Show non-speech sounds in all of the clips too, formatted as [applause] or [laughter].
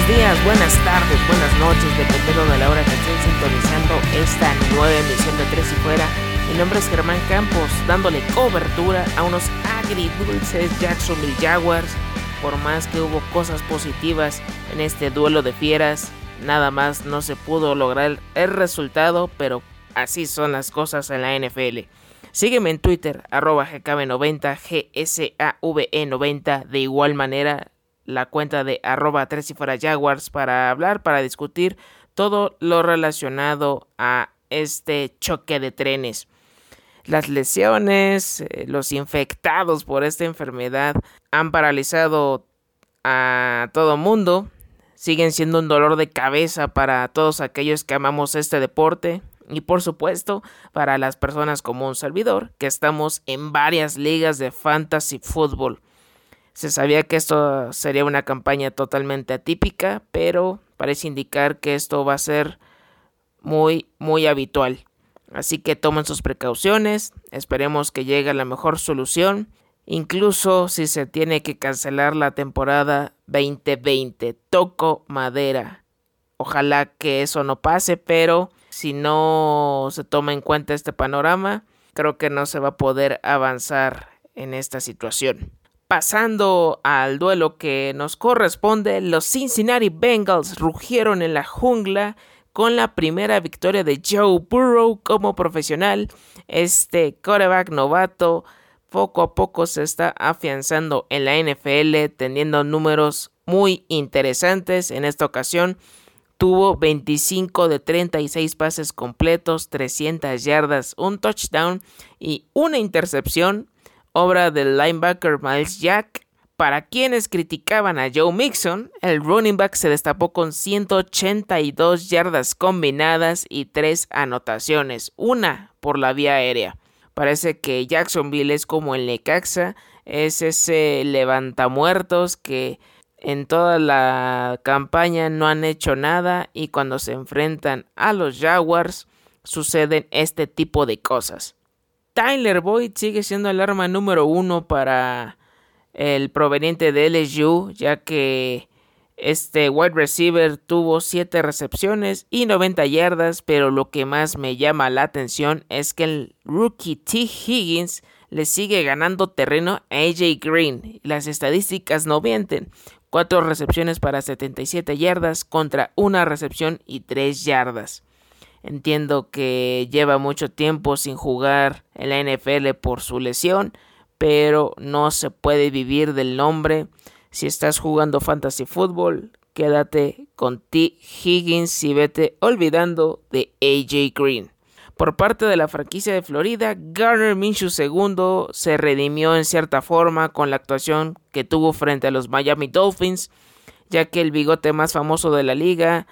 buenos días, buenas tardes, buenas noches, dependiendo de la hora que estén sintonizando esta nueva emisión de Tres y Fuera. Mi nombre es Germán Campos, dándole cobertura a unos agridulces Jacksonville Jaguars. Por más que hubo cosas positivas en este duelo de fieras, nada más no se pudo lograr el resultado, pero así son las cosas en la NFL. Sígueme en Twitter, arroba GKB90, GSAVE90. De igual manera, la cuenta de arroba tres y fuera Jaguars para hablar, para discutir todo lo relacionado a este choque de trenes. Las lesiones, eh, los infectados por esta enfermedad han paralizado a todo mundo. Siguen siendo un dolor de cabeza para todos aquellos que amamos este deporte. Y por supuesto, para las personas como un servidor, que estamos en varias ligas de fantasy fútbol. Se sabía que esto sería una campaña totalmente atípica, pero parece indicar que esto va a ser muy, muy habitual. Así que tomen sus precauciones, esperemos que llegue la mejor solución, incluso si se tiene que cancelar la temporada 2020. Toco madera. Ojalá que eso no pase, pero si no se toma en cuenta este panorama, creo que no se va a poder avanzar en esta situación. Pasando al duelo que nos corresponde, los Cincinnati Bengals rugieron en la jungla con la primera victoria de Joe Burrow como profesional. Este quarterback novato poco a poco se está afianzando en la NFL, teniendo números muy interesantes. En esta ocasión tuvo 25 de 36 pases completos, 300 yardas, un touchdown y una intercepción obra del linebacker Miles Jack. Para quienes criticaban a Joe Mixon, el running back se destapó con 182 yardas combinadas y 3 anotaciones, una por la vía aérea. Parece que Jacksonville es como el Necaxa, es ese levantamuertos que en toda la campaña no han hecho nada y cuando se enfrentan a los Jaguars suceden este tipo de cosas. Tyler Boyd sigue siendo el arma número uno para el proveniente de LSU, ya que este wide receiver tuvo 7 recepciones y 90 yardas, pero lo que más me llama la atención es que el rookie T. Higgins le sigue ganando terreno a AJ Green. Las estadísticas no mienten. 4 recepciones para 77 yardas contra una recepción y 3 yardas. Entiendo que lleva mucho tiempo sin jugar en la NFL por su lesión, pero no se puede vivir del nombre. Si estás jugando fantasy fútbol, quédate con T. Higgins y vete olvidando de AJ Green. Por parte de la franquicia de Florida, Garner Minshew II se redimió en cierta forma con la actuación que tuvo frente a los Miami Dolphins, ya que el bigote más famoso de la liga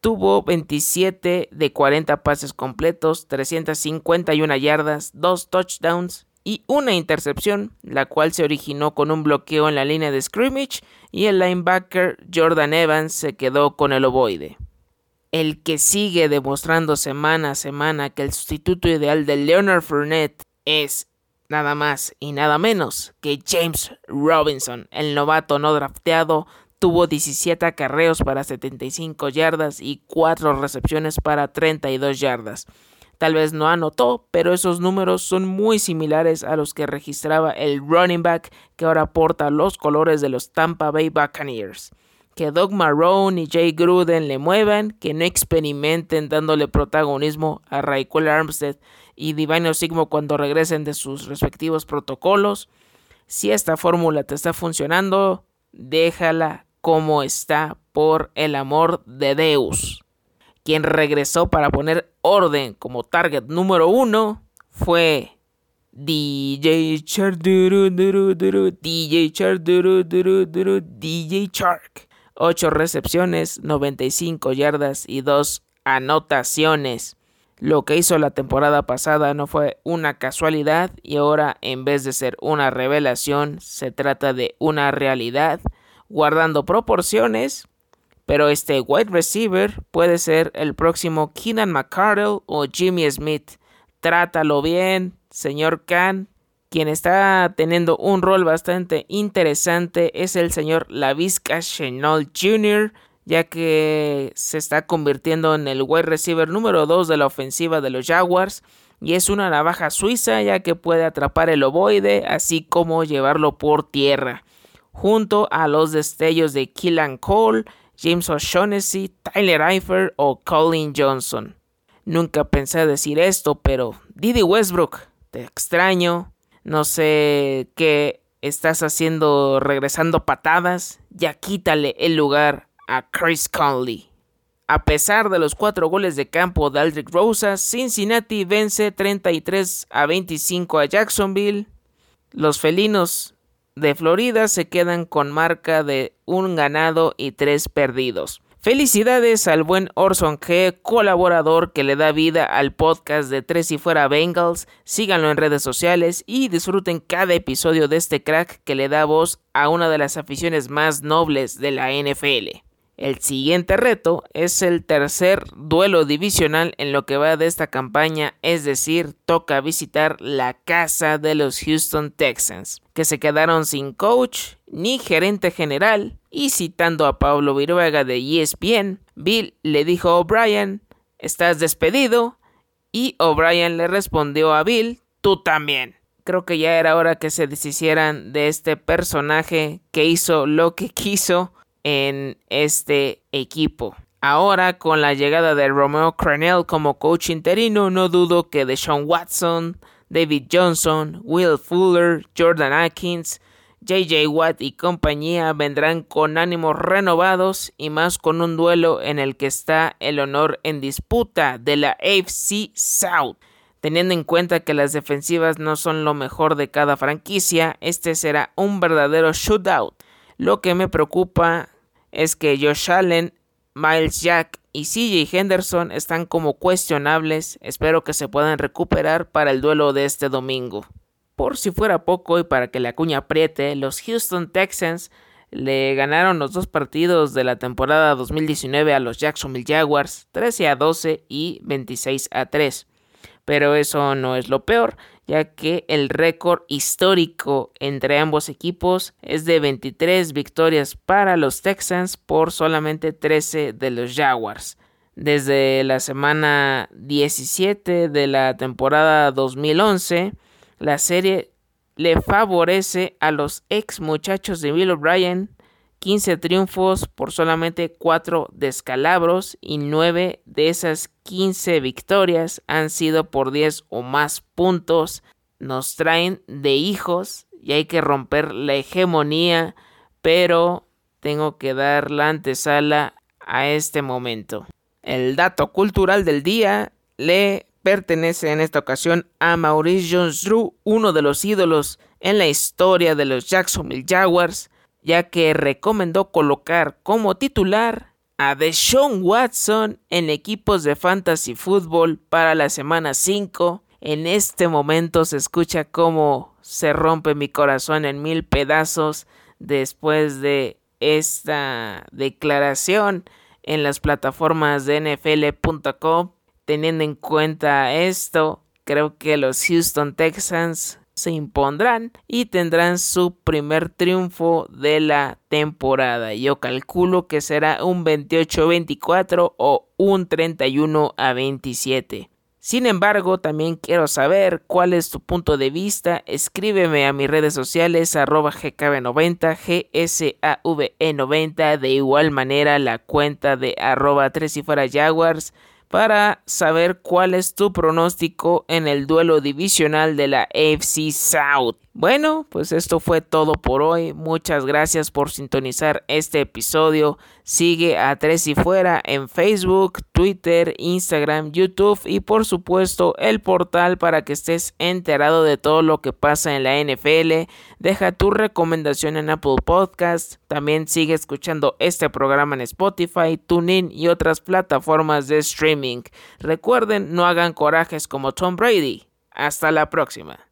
Tuvo 27 de 40 pases completos, 351 yardas, 2 touchdowns y una intercepción, la cual se originó con un bloqueo en la línea de scrimmage y el linebacker Jordan Evans se quedó con el ovoide. El que sigue demostrando semana a semana que el sustituto ideal de Leonard Fournette es nada más y nada menos que James Robinson, el novato no drafteado Tuvo 17 acarreos para 75 yardas y 4 recepciones para 32 yardas. Tal vez no anotó, pero esos números son muy similares a los que registraba el running back que ahora porta los colores de los Tampa Bay Buccaneers. Que Doug Marrone y Jay Gruden le muevan, que no experimenten dándole protagonismo a Raquel Armstead y Divine Sigmo cuando regresen de sus respectivos protocolos. Si esta fórmula te está funcionando, déjala como está por el amor de Deus. Quien regresó para poner orden como target número uno fue DJ Shark. DJ Shark. DJ Shark. 8 recepciones, 95 yardas y 2 anotaciones. Lo que hizo la temporada pasada no fue una casualidad y ahora en vez de ser una revelación se trata de una realidad guardando proporciones, pero este wide receiver puede ser el próximo Keenan McCardle o Jimmy Smith. Trátalo bien, señor Khan. Quien está teniendo un rol bastante interesante es el señor Lavisca Chenault Jr., ya que se está convirtiendo en el wide receiver número 2 de la ofensiva de los Jaguars y es una navaja suiza ya que puede atrapar el ovoide así como llevarlo por tierra, junto a los destellos de Killan Cole, James O'Shaughnessy, Tyler Eifert o Colin Johnson. Nunca pensé decir esto, pero Didi Westbrook, te extraño, no sé qué estás haciendo regresando patadas, ya quítale el lugar a Chris Conley. A pesar de los cuatro goles de campo de Aldrich Rosas, Cincinnati vence 33 a 25 a Jacksonville. Los felinos de Florida se quedan con marca de un ganado y tres perdidos. Felicidades al buen Orson G, colaborador que le da vida al podcast de Tres y Fuera Bengals. Síganlo en redes sociales y disfruten cada episodio de este crack que le da voz a una de las aficiones más nobles de la NFL. El siguiente reto es el tercer duelo divisional en lo que va de esta campaña, es decir, toca visitar la casa de los Houston Texans, que se quedaron sin coach ni gerente general, y citando a Pablo Viruega de ESPN, Bill le dijo a O'Brien, estás despedido, y O'Brien le respondió a Bill, tú también. Creo que ya era hora que se deshicieran de este personaje que hizo lo que [laughs] quiso en este equipo. Ahora, con la llegada de Romeo Cranell como coach interino, no dudo que Deshaun Watson, David Johnson, Will Fuller, Jordan Atkins, JJ Watt y compañía vendrán con ánimos renovados y más con un duelo en el que está el honor en disputa de la AFC South. Teniendo en cuenta que las defensivas no son lo mejor de cada franquicia, este será un verdadero shootout lo que me preocupa es que Josh Allen, Miles Jack y CJ Henderson están como cuestionables. Espero que se puedan recuperar para el duelo de este domingo. Por si fuera poco y para que la cuña apriete, los Houston Texans le ganaron los dos partidos de la temporada 2019 a los Jacksonville Jaguars 13 a 12 y 26 a 3. Pero eso no es lo peor, ya que el récord histórico entre ambos equipos es de 23 victorias para los Texans por solamente 13 de los Jaguars. Desde la semana 17 de la temporada 2011, la serie le favorece a los ex muchachos de Bill O'Brien 15 triunfos por solamente 4 descalabros y 9 de esas 15 victorias han sido por 10 o más puntos. Nos traen de hijos y hay que romper la hegemonía, pero tengo que dar la antesala a este momento. El dato cultural del día le pertenece en esta ocasión a Maurice Jones-Drew, uno de los ídolos en la historia de los Jacksonville Jaguars ya que recomendó colocar como titular a Deshaun Watson en equipos de fantasy fútbol para la semana 5. En este momento se escucha cómo se rompe mi corazón en mil pedazos después de esta declaración en las plataformas de nfl.com. Teniendo en cuenta esto, creo que los Houston Texans se impondrán y tendrán su primer triunfo de la temporada. Yo calculo que será un 28-24 o un 31 a 27. Sin embargo, también quiero saber cuál es tu punto de vista. Escríbeme a mis redes sociales arroba gkb90, gsave90, de igual manera la cuenta de arroba 3 y fuera jaguars para saber cuál es tu pronóstico en el duelo divisional de la AFC South. Bueno, pues esto fue todo por hoy. Muchas gracias por sintonizar este episodio. Sigue a Tres y Fuera en Facebook, Twitter, Instagram, YouTube y por supuesto el portal para que estés enterado de todo lo que pasa en la NFL. Deja tu recomendación en Apple Podcast. También sigue escuchando este programa en Spotify, TuneIn y otras plataformas de streaming. Recuerden, no hagan corajes como Tom Brady. Hasta la próxima.